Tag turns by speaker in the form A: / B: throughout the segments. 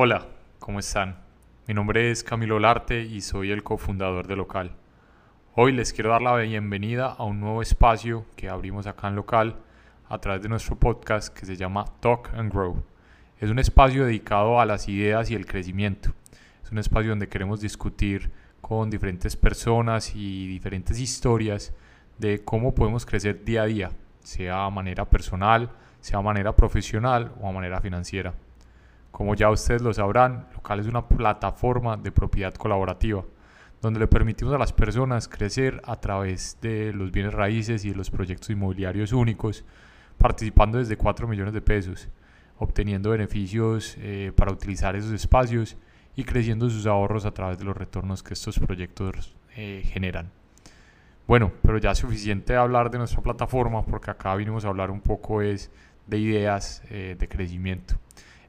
A: Hola, ¿cómo están? Mi nombre es Camilo Larte y soy el cofundador de Local. Hoy les quiero dar la bienvenida a un nuevo espacio que abrimos acá en Local a través de nuestro podcast que se llama Talk and Grow. Es un espacio dedicado a las ideas y el crecimiento. Es un espacio donde queremos discutir con diferentes personas y diferentes historias de cómo podemos crecer día a día, sea a manera personal, sea a manera profesional o a manera financiera. Como ya ustedes lo sabrán, Local es una plataforma de propiedad colaborativa, donde le permitimos a las personas crecer a través de los bienes raíces y de los proyectos inmobiliarios únicos, participando desde 4 millones de pesos, obteniendo beneficios eh, para utilizar esos espacios y creciendo sus ahorros a través de los retornos que estos proyectos eh, generan. Bueno, pero ya es suficiente hablar de nuestra plataforma porque acá vinimos a hablar un poco es de ideas eh, de crecimiento.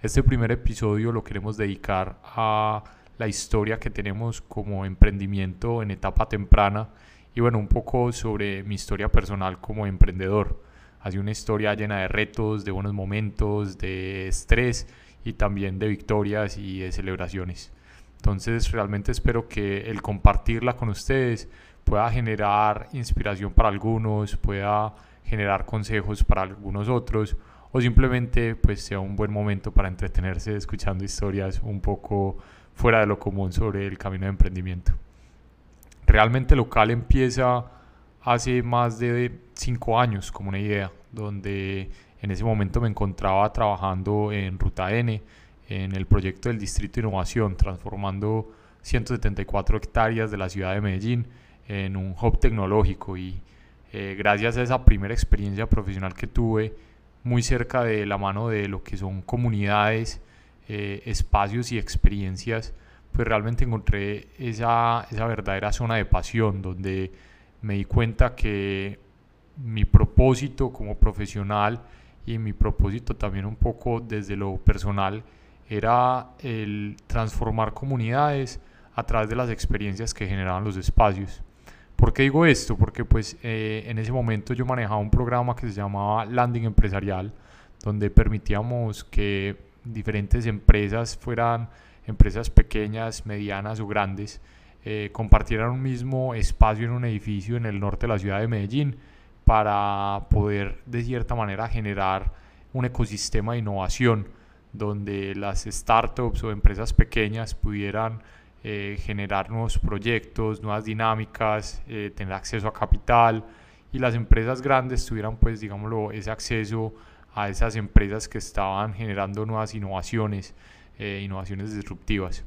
A: Este primer episodio lo queremos dedicar a la historia que tenemos como emprendimiento en etapa temprana y bueno, un poco sobre mi historia personal como emprendedor. Ha sido una historia llena de retos, de buenos momentos, de estrés y también de victorias y de celebraciones. Entonces realmente espero que el compartirla con ustedes pueda generar inspiración para algunos, pueda generar consejos para algunos otros o simplemente pues sea un buen momento para entretenerse escuchando historias un poco fuera de lo común sobre el camino de emprendimiento. Realmente local empieza hace más de cinco años como una idea, donde en ese momento me encontraba trabajando en Ruta N, en el proyecto del Distrito de Innovación, transformando 174 hectáreas de la ciudad de Medellín en un hub tecnológico y eh, gracias a esa primera experiencia profesional que tuve, muy cerca de la mano de lo que son comunidades, eh, espacios y experiencias, pues realmente encontré esa, esa verdadera zona de pasión donde me di cuenta que mi propósito como profesional y mi propósito también un poco desde lo personal era el transformar comunidades a través de las experiencias que generaban los espacios. ¿Por qué digo esto? Porque pues eh, en ese momento yo manejaba un programa que se llamaba Landing Empresarial, donde permitíamos que diferentes empresas fueran empresas pequeñas, medianas o grandes, eh, compartieran un mismo espacio en un edificio en el norte de la ciudad de Medellín para poder de cierta manera generar un ecosistema de innovación donde las startups o empresas pequeñas pudieran eh, generar nuevos proyectos, nuevas dinámicas, eh, tener acceso a capital y las empresas grandes tuvieran pues digámoslo ese acceso a esas empresas que estaban generando nuevas innovaciones, eh, innovaciones disruptivas.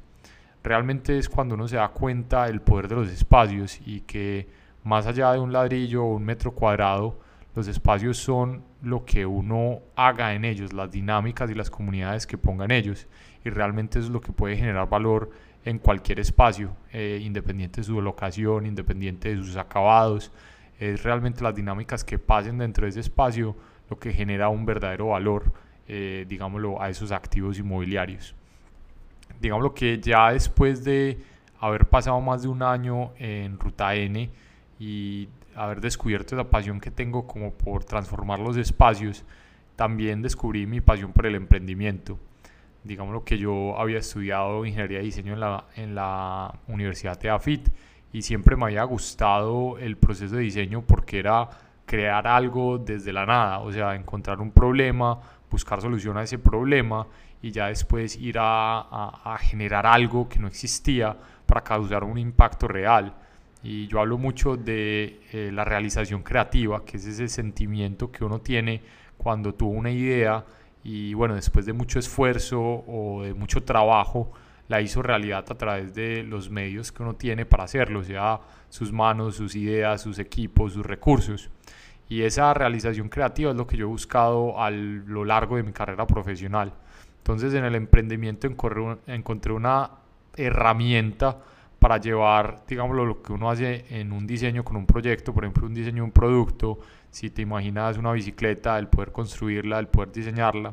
A: Realmente es cuando uno se da cuenta del poder de los espacios y que más allá de un ladrillo o un metro cuadrado, los espacios son lo que uno haga en ellos, las dinámicas y las comunidades que ponga en ellos. Y realmente es lo que puede generar valor en cualquier espacio, eh, independiente de su locación, independiente de sus acabados. Es realmente las dinámicas que pasen dentro de ese espacio lo que genera un verdadero valor, eh, digámoslo, a esos activos inmobiliarios. Digámoslo que ya después de haber pasado más de un año en Ruta N y haber descubierto esa pasión que tengo como por transformar los espacios, también descubrí mi pasión por el emprendimiento digamos que yo había estudiado ingeniería de diseño en la, en la Universidad de AFIT y siempre me había gustado el proceso de diseño porque era crear algo desde la nada, o sea, encontrar un problema, buscar solución a ese problema y ya después ir a, a, generar algo que no existía para causar un impacto real. Y yo hablo mucho de eh, la realización creativa, que es ese sentimiento que uno tiene cuando tuvo una idea y bueno, después de mucho esfuerzo o de mucho trabajo, la hizo realidad a través de los medios que uno tiene para hacerlo, sea sus manos, sus ideas, sus equipos, sus recursos. Y esa realización creativa es lo que yo he buscado a lo largo de mi carrera profesional. Entonces en el emprendimiento encontré una herramienta para llevar, digamos, lo que uno hace en un diseño con un proyecto, por ejemplo, un diseño un producto, si te imaginas una bicicleta, el poder construirla, el poder diseñarla.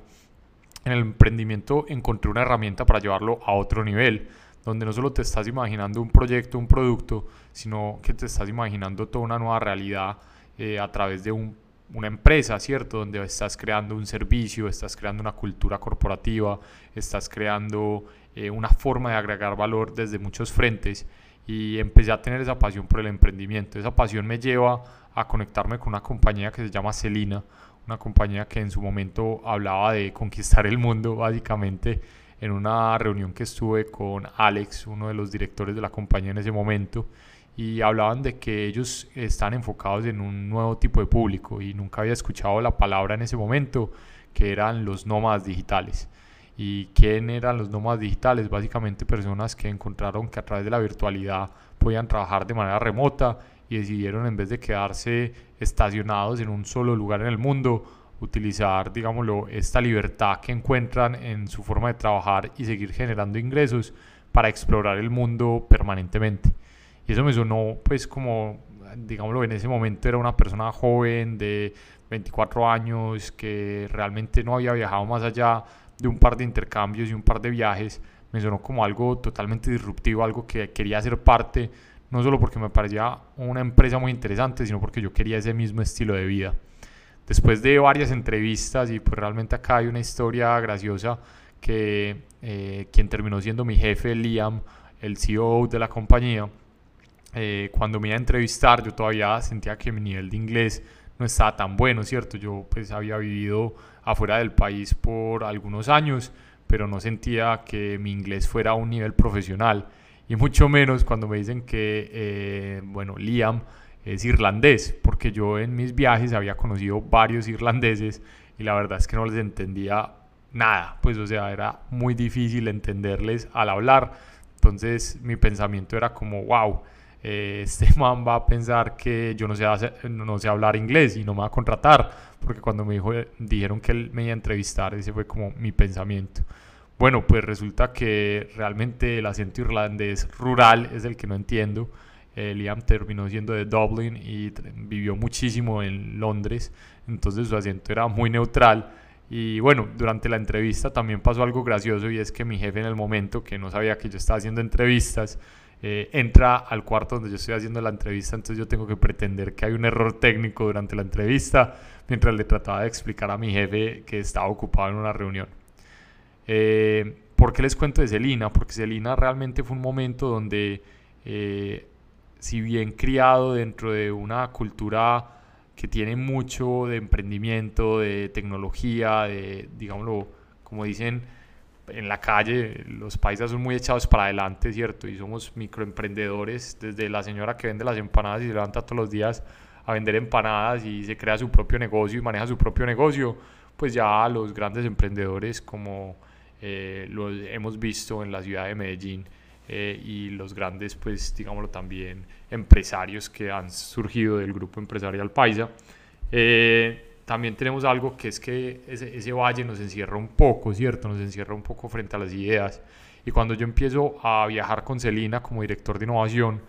A: En el emprendimiento encontré una herramienta para llevarlo a otro nivel, donde no solo te estás imaginando un proyecto, un producto, sino que te estás imaginando toda una nueva realidad eh, a través de un una empresa, ¿cierto? Donde estás creando un servicio, estás creando una cultura corporativa, estás creando eh, una forma de agregar valor desde muchos frentes y empecé a tener esa pasión por el emprendimiento. Esa pasión me lleva a conectarme con una compañía que se llama Celina, una compañía que en su momento hablaba de conquistar el mundo básicamente en una reunión que estuve con Alex, uno de los directores de la compañía en ese momento, y hablaban de que ellos están enfocados en un nuevo tipo de público y nunca había escuchado la palabra en ese momento, que eran los nómadas digitales. ¿Y quién eran los nómadas digitales? Básicamente personas que encontraron que a través de la virtualidad podían trabajar de manera remota y decidieron en vez de quedarse estacionados en un solo lugar en el mundo, utilizar, digámoslo, esta libertad que encuentran en su forma de trabajar y seguir generando ingresos para explorar el mundo permanentemente. Y eso me sonó pues como, digámoslo, en ese momento era una persona joven de 24 años que realmente no había viajado más allá de un par de intercambios y un par de viajes. Me sonó como algo totalmente disruptivo, algo que quería ser parte, no solo porque me parecía una empresa muy interesante, sino porque yo quería ese mismo estilo de vida después de varias entrevistas y pues realmente acá hay una historia graciosa que eh, quien terminó siendo mi jefe, Liam, el CEO de la compañía, eh, cuando me iba a entrevistar yo todavía sentía que mi nivel de inglés no estaba tan bueno, ¿cierto? Yo pues había vivido afuera del país por algunos años, pero no sentía que mi inglés fuera a un nivel profesional y mucho menos cuando me dicen que, eh, bueno, Liam es irlandés, porque yo en mis viajes había conocido varios irlandeses y la verdad es que no les entendía nada, pues o sea, era muy difícil entenderles al hablar. Entonces mi pensamiento era como, wow, eh, este man va a pensar que yo no sé, no sé hablar inglés y no me va a contratar, porque cuando me dijo, dijeron que él me iba a entrevistar, ese fue como mi pensamiento. Bueno, pues resulta que realmente el acento irlandés rural es el que no entiendo. Eh, Liam terminó siendo de Dublin y vivió muchísimo en Londres, entonces su acento era muy neutral. Y bueno, durante la entrevista también pasó algo gracioso y es que mi jefe en el momento, que no sabía que yo estaba haciendo entrevistas, eh, entra al cuarto donde yo estoy haciendo la entrevista, entonces yo tengo que pretender que hay un error técnico durante la entrevista, mientras le trataba de explicar a mi jefe que estaba ocupado en una reunión. Eh, ¿Por qué les cuento de Celina? Porque Celina realmente fue un momento donde si bien criado dentro de una cultura que tiene mucho de emprendimiento, de tecnología, de, digámoslo, como dicen en la calle, los paisas son muy echados para adelante, ¿cierto? Y somos microemprendedores, desde la señora que vende las empanadas y se levanta todos los días a vender empanadas y se crea su propio negocio y maneja su propio negocio, pues ya los grandes emprendedores como eh, lo hemos visto en la ciudad de Medellín, eh, y los grandes, pues digámoslo también, empresarios que han surgido del grupo empresarial Paisa. Eh, también tenemos algo que es que ese, ese, valle nos encierra un poco, ¿cierto? Nos encierra un poco frente a las ideas. Y cuando yo empiezo a viajar con Celina como director de innovación,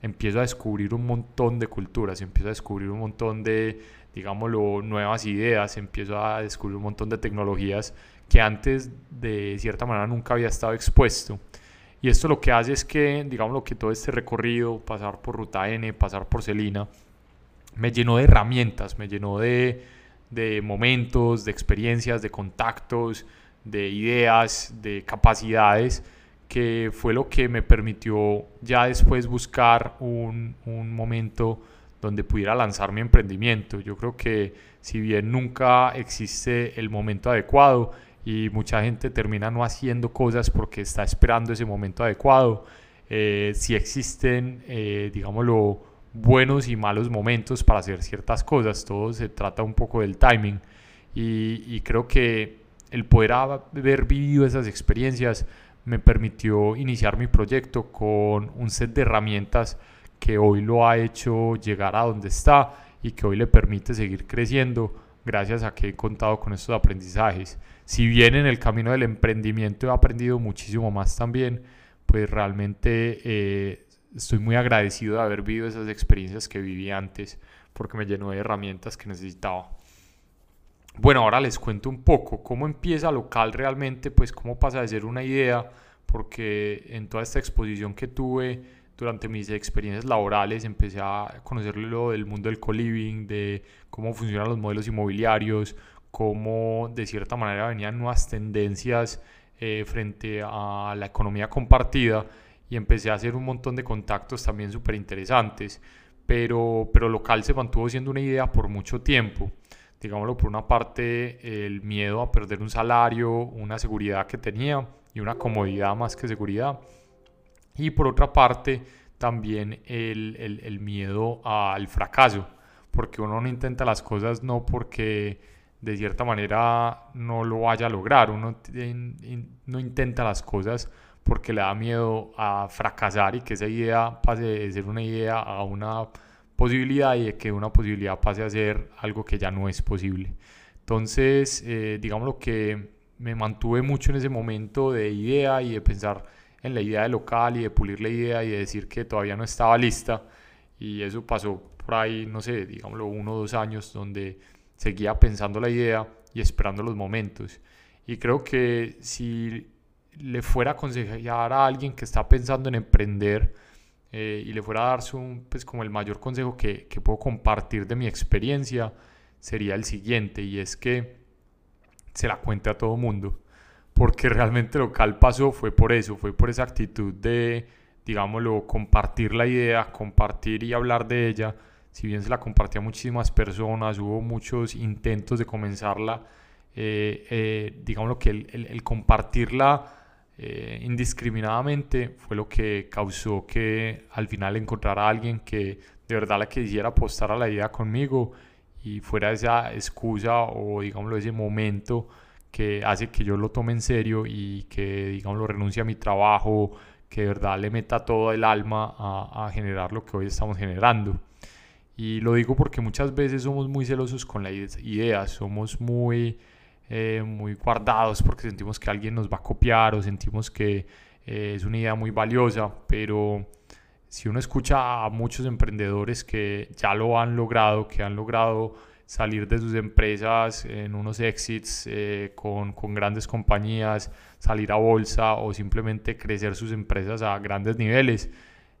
A: empiezo a descubrir un montón de culturas, empiezo a descubrir un montón de, digámoslo, nuevas ideas, empiezo a descubrir un montón de tecnologías que antes de cierta manera nunca había estado expuesto. Y esto lo que hace es que, digamos, lo que todo este recorrido, pasar por Ruta N, pasar por Celina, me llenó de herramientas, me llenó de, de momentos, de experiencias, de contactos, de ideas, de capacidades, que fue lo que me permitió ya después buscar un, un momento donde pudiera lanzar mi emprendimiento. Yo creo que si bien nunca existe el momento adecuado, y mucha gente termina no haciendo cosas porque está esperando ese momento adecuado. Eh, si existen, eh, digámoslo, buenos y malos momentos para hacer ciertas cosas, todo se trata un poco del timing. Y, creo que el poder haber vivido esas experiencias me permitió iniciar mi proyecto con un set de herramientas que hoy lo ha hecho llegar a donde está y que hoy le permite seguir creciendo gracias a que he contado con estos aprendizajes. Si bien en el camino del emprendimiento he aprendido muchísimo más también, pues realmente eh, estoy muy agradecido de haber vivido esas experiencias que viví antes porque me llenó de herramientas que necesitaba. Bueno, ahora les cuento un poco cómo empieza local realmente, pues cómo pasa de ser una idea, porque en toda esta exposición que tuve durante mis experiencias laborales empecé a conocer lo del mundo del co-living, de cómo funcionan los modelos inmobiliarios, cómo de cierta manera venían nuevas tendencias eh, frente a la economía compartida y empecé a hacer un montón de contactos también súper interesantes, pero, pero local se mantuvo siendo una idea por mucho tiempo. Digámoslo por una parte, el miedo a perder un salario, una seguridad que tenía y una comodidad más que seguridad. Y por otra parte, también el, el, miedo al fracaso, porque uno no intenta las cosas no porque de cierta manera no lo vaya a lograr, uno no intenta las cosas porque le da miedo a fracasar y que esa idea pase de ser una idea a una posibilidad y de que una posibilidad pase a ser algo que ya no es posible. Entonces, eh, digamos lo que me mantuve mucho en ese momento de idea y de pensar en la idea de local y de pulir la idea y de decir que todavía no estaba lista. Y eso pasó por ahí, no sé, digámoslo, uno o dos años donde seguía pensando la idea y esperando los momentos. Y creo que si le fuera a aconsejar a alguien que está pensando en emprender eh, y le fuera a dar su, pues como el mayor consejo que, que puedo compartir de mi experiencia, sería el siguiente, y es que se la cuente a todo mundo. Porque realmente lo que pasó fue por eso, fue por esa actitud de, digámoslo, compartir la idea, compartir y hablar de ella. Si bien se la compartía a muchísimas personas, hubo muchos intentos de comenzarla, eh, eh, digámoslo que el, el compartirla eh, indiscriminadamente fue lo que causó que al final encontrara a alguien que de verdad la quisiera apostar a la idea conmigo y fuera esa excusa o digámoslo ese momento que hace que yo lo tome en serio y que digámoslo renuncie a mi trabajo, que de verdad le meta todo el alma a, a generar lo que hoy estamos generando. Y lo digo porque muchas veces somos muy celosos con las ideas, somos muy eh, muy guardados porque sentimos que alguien nos va a copiar o sentimos que eh, es una idea muy valiosa, pero si uno escucha a muchos emprendedores que ya lo han logrado, que han logrado salir de sus empresas en unos exits eh, con, con, grandes compañías, salir a bolsa o simplemente crecer sus empresas a grandes niveles,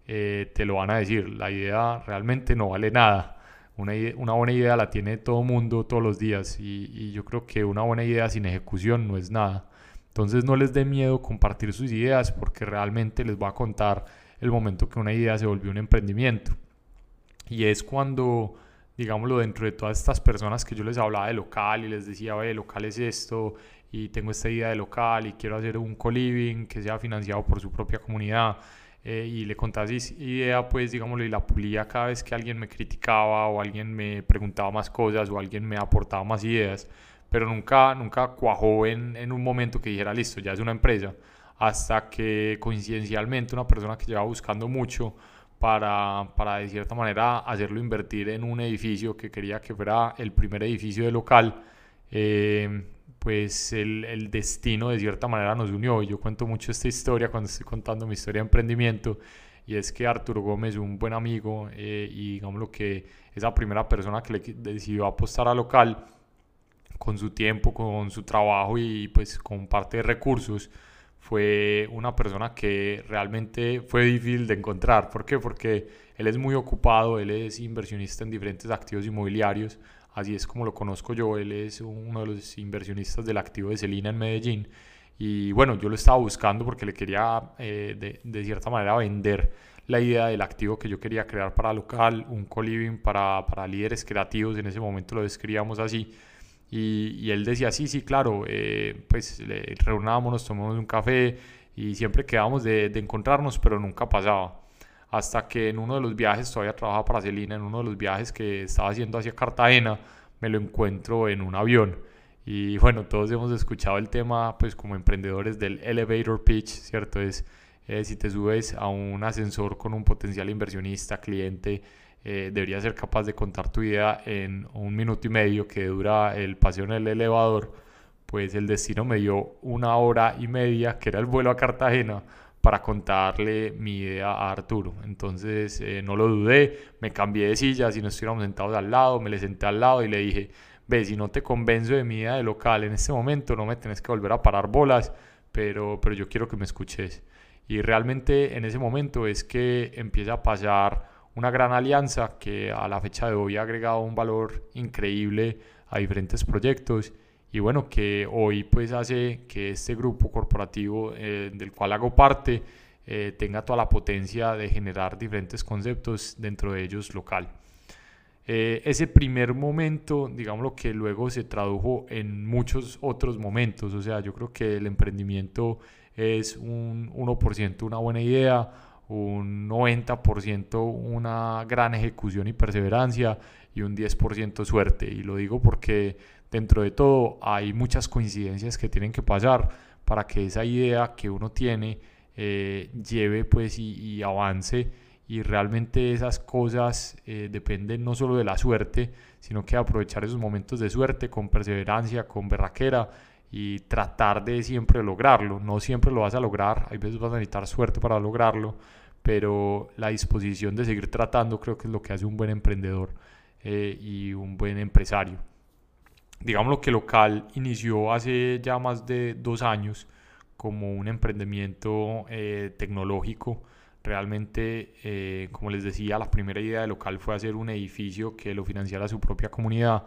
A: te lo van a decir, la idea realmente no vale nada una, buena idea la tiene todo mundo todos los días y, y, yo creo que una buena idea sin ejecución no es nada. Entonces no les dé miedo compartir sus ideas porque realmente les va a contar el momento que una idea se volvió un emprendimiento. Y es cuando, digámoslo, dentro de todas estas personas que yo les hablaba de local y les decía, oye, local es esto y tengo esta idea de local y quiero hacer un co-living que sea financiado por su propia comunidad eh, y le contaba esa idea, pues digámoslo, y la pulía cada vez que alguien me criticaba o alguien me preguntaba más cosas o alguien me aportaba más ideas, pero nunca, nunca cuajó en, en un momento que dijera, listo, ya es una empresa, hasta que coincidencialmente una persona que llevaba buscando mucho para, para de cierta manera hacerlo invertir en un edificio que quería que fuera el primer edificio de local, eh, pues el, el, destino de cierta manera nos unió. Yo cuento mucho esta historia cuando estoy contando mi historia de emprendimiento y es que Arturo Gómez, un buen amigo eh, y digamos lo que esa primera persona que le decidió apostar a local con su tiempo, con su trabajo y pues con parte de recursos, fue una persona que realmente fue difícil de encontrar. ¿Por qué? Porque él es muy ocupado, él es inversionista en diferentes activos inmobiliarios, así es como lo conozco yo, él es uno de los inversionistas del activo de Celina en Medellín. Y bueno, yo lo estaba buscando porque le quería eh, de, cierta manera vender la idea del activo que yo quería crear para local, un co-living para, para, líderes creativos, en ese momento lo describíamos así. Y, y él decía, sí, sí, claro, eh, pues reunábamos, tomamos un café y siempre quedábamos de, de encontrarnos, pero nunca pasaba hasta que en uno de los viajes, todavía trabajaba para Celina, en uno de los viajes que estaba haciendo hacia Cartagena, me lo encuentro en un avión. Y bueno, todos hemos escuchado el tema, pues como emprendedores del elevator pitch, ¿cierto? Es eh, si te subes a un ascensor con un potencial inversionista, cliente, eh, deberías ser capaz de contar tu idea en un minuto y medio que dura el paseo en el elevador. Pues el destino me dio una hora y media, que era el vuelo a Cartagena, para contarle mi idea a Arturo. Entonces eh, no lo dudé, me cambié de silla, si no estuviéramos sentados al lado, me le senté al lado y le dije, ve, si no te convenzo de mi idea de local en este momento, no me tenés que volver a parar bolas, pero, pero yo quiero que me escuches. Y realmente en ese momento es que empieza a pasar una gran alianza que a la fecha de hoy ha agregado un valor increíble a diferentes proyectos y bueno, que hoy pues hace que este grupo corporativo eh, del cual hago parte eh, tenga toda la potencia de generar diferentes conceptos dentro de ellos local. Eh, ese primer momento, digamos lo que luego se tradujo en muchos otros momentos, o sea, yo creo que el emprendimiento es un 1% una buena idea, un 90% una gran ejecución y perseverancia y un 10% suerte. Y lo digo porque dentro de todo hay muchas coincidencias que tienen que pasar para que esa idea que uno tiene eh, lleve pues y, avance y realmente esas cosas eh, dependen no solo de la suerte, sino que aprovechar esos momentos de suerte con perseverancia, con berraquera y tratar de siempre lograrlo. No siempre lo vas a lograr, hay veces vas a necesitar suerte para lograrlo, pero la disposición de seguir tratando creo que es lo que hace un buen emprendedor eh, y un buen empresario. Digamos lo que local inició hace ya más de dos años como un emprendimiento eh, tecnológico. Realmente, eh, como les decía, la primera idea de local fue hacer un edificio que lo financiara su propia comunidad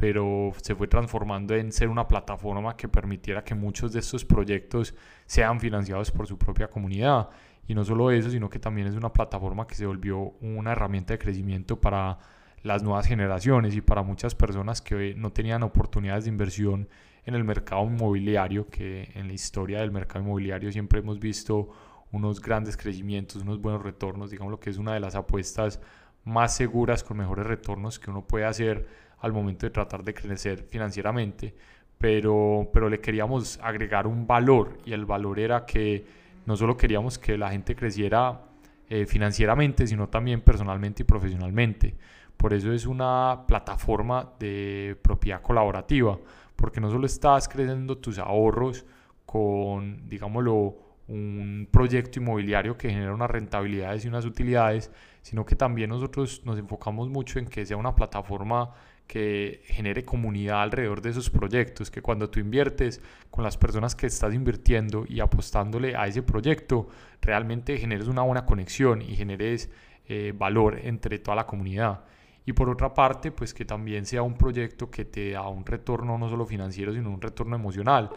A: pero se fue transformando en ser una plataforma que permitiera que muchos de estos proyectos sean financiados por su propia comunidad. Y no solo eso, sino que también es una plataforma que se volvió una herramienta de crecimiento para las nuevas generaciones y para muchas personas que no tenían oportunidades de inversión en el mercado inmobiliario, que en la historia del mercado inmobiliario siempre hemos visto unos grandes crecimientos, unos buenos retornos, digamos lo que es una de las apuestas más seguras con mejores retornos que uno puede hacer al momento de tratar de crecer financieramente, pero, pero le queríamos agregar un valor y el valor era que no solo queríamos que la gente creciera eh, financieramente, sino también personalmente y profesionalmente. Por eso es una plataforma de propiedad colaborativa, porque no solo estás creciendo tus ahorros con, digámoslo, un proyecto inmobiliario que genera unas rentabilidades y unas utilidades, sino que también nosotros nos enfocamos mucho en que sea una plataforma que genere comunidad alrededor de esos proyectos, que cuando tú inviertes con las personas que estás invirtiendo y apostándole a ese proyecto, realmente generes una buena conexión y generes eh, valor entre toda la comunidad. Y por otra parte, pues que también sea un proyecto que te da un retorno no solo financiero, sino un retorno emocional,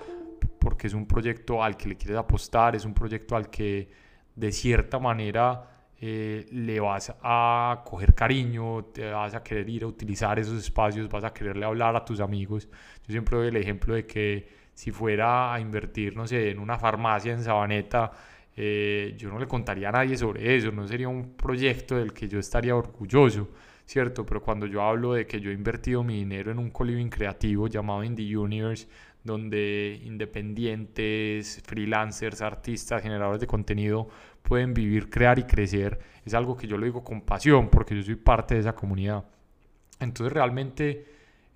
A: porque es un proyecto al que le quieres apostar, es un proyecto al que de cierta manera eh, le vas a coger cariño, te vas a querer ir a utilizar esos espacios, vas a quererle hablar a tus amigos. Yo siempre doy el ejemplo de que si fuera a invertir, no sé, en una farmacia en Sabaneta, eh, yo no le contaría a nadie sobre eso, no sería un proyecto del que yo estaría orgulloso, ¿cierto? Pero cuando yo hablo de que yo he invertido mi dinero en un coliving creativo llamado Indie Universe, donde independientes, freelancers, artistas, generadores de contenido pueden vivir, crear y crecer. Es algo que yo lo digo con pasión porque yo soy parte de esa comunidad. Entonces realmente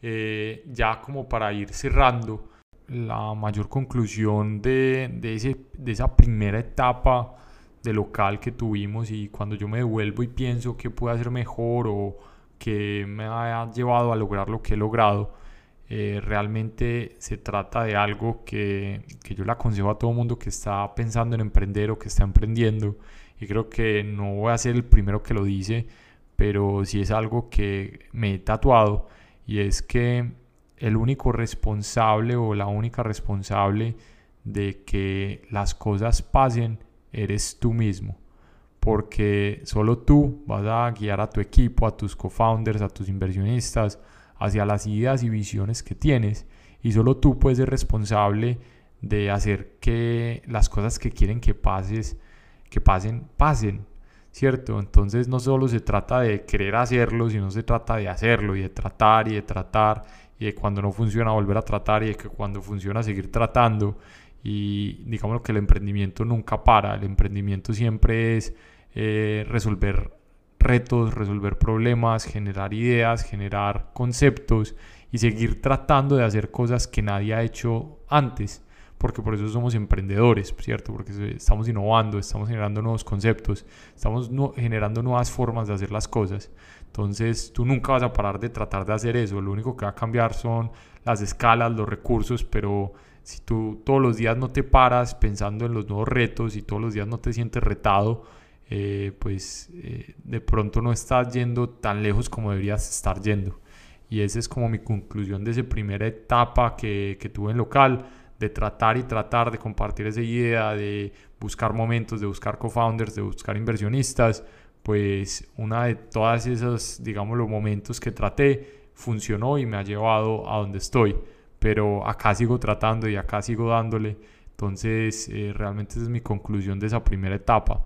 A: eh, ya como para ir cerrando, la mayor conclusión de, de, ese, de esa primera etapa de local que tuvimos y cuando yo me devuelvo y pienso que puede hacer mejor o que me ha llevado a lograr lo que he logrado, eh, realmente se trata de algo que, que, yo le aconsejo a todo mundo que está pensando en emprender o que está emprendiendo. Y creo que no voy a ser el primero que lo dice, pero sí es algo que me he tatuado. Y es que el único responsable o la única responsable de que las cosas pasen eres tú mismo. Porque solo tú vas a guiar a tu equipo, a tus co-founders, a tus inversionistas, hacia las ideas y visiones que tienes y solo tú puedes ser responsable de hacer que las cosas que quieren que pases, que pasen, pasen, ¿cierto? Entonces no solo se trata de querer hacerlo, sino se trata de hacerlo y de tratar y de tratar y de cuando no funciona volver a tratar y de que cuando funciona seguir tratando y digamos que el emprendimiento nunca para, el emprendimiento siempre es eh, resolver retos, resolver problemas, generar ideas, generar conceptos y seguir tratando de hacer cosas que nadie ha hecho antes, porque por eso somos emprendedores, ¿cierto? Porque estamos innovando, estamos generando nuevos conceptos, estamos generando nuevas formas de hacer las cosas. Entonces tú nunca vas a parar de tratar de hacer eso. Lo único que va a cambiar son las escalas, los recursos, pero si tú todos los días no te paras pensando en los nuevos retos y todos los días no te sientes retado, eh, pues eh, de pronto no estás yendo tan lejos como deberías estar yendo. Y esa es como mi conclusión de esa primera etapa que, que tuve en local, de tratar y tratar de compartir esa idea, de buscar momentos, de buscar co-founders, de buscar inversionistas, pues una de todas esas, digamos, los momentos que traté funcionó y me ha llevado a donde estoy. Pero acá sigo tratando y acá sigo dándole. Entonces, eh, realmente esa es mi conclusión de esa primera etapa.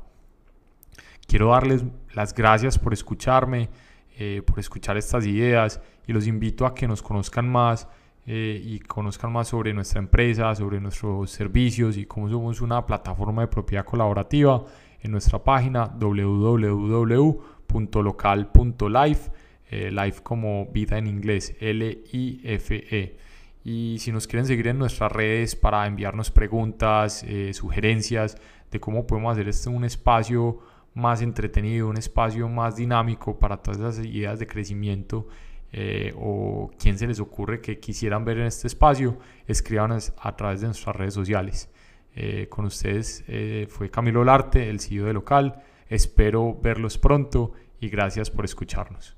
A: Quiero darles las gracias por escucharme, eh, por escuchar estas ideas y los invito a que nos conozcan más eh, y conozcan más sobre nuestra empresa, sobre nuestros servicios y cómo somos una plataforma de propiedad colaborativa en nuestra página www.local.life, eh, life como vida en inglés, L-I-F-E. Y si nos quieren seguir en nuestras redes para enviarnos preguntas, eh, sugerencias de cómo podemos hacer este un espacio más entretenido, un espacio más dinámico para todas esas ideas de crecimiento eh, o quién se les ocurre que quisieran ver en este espacio, escríbanos a través de nuestras redes sociales. Eh, con ustedes eh, fue Camilo Larte, el CEO de local. Espero verlos pronto y gracias por escucharnos.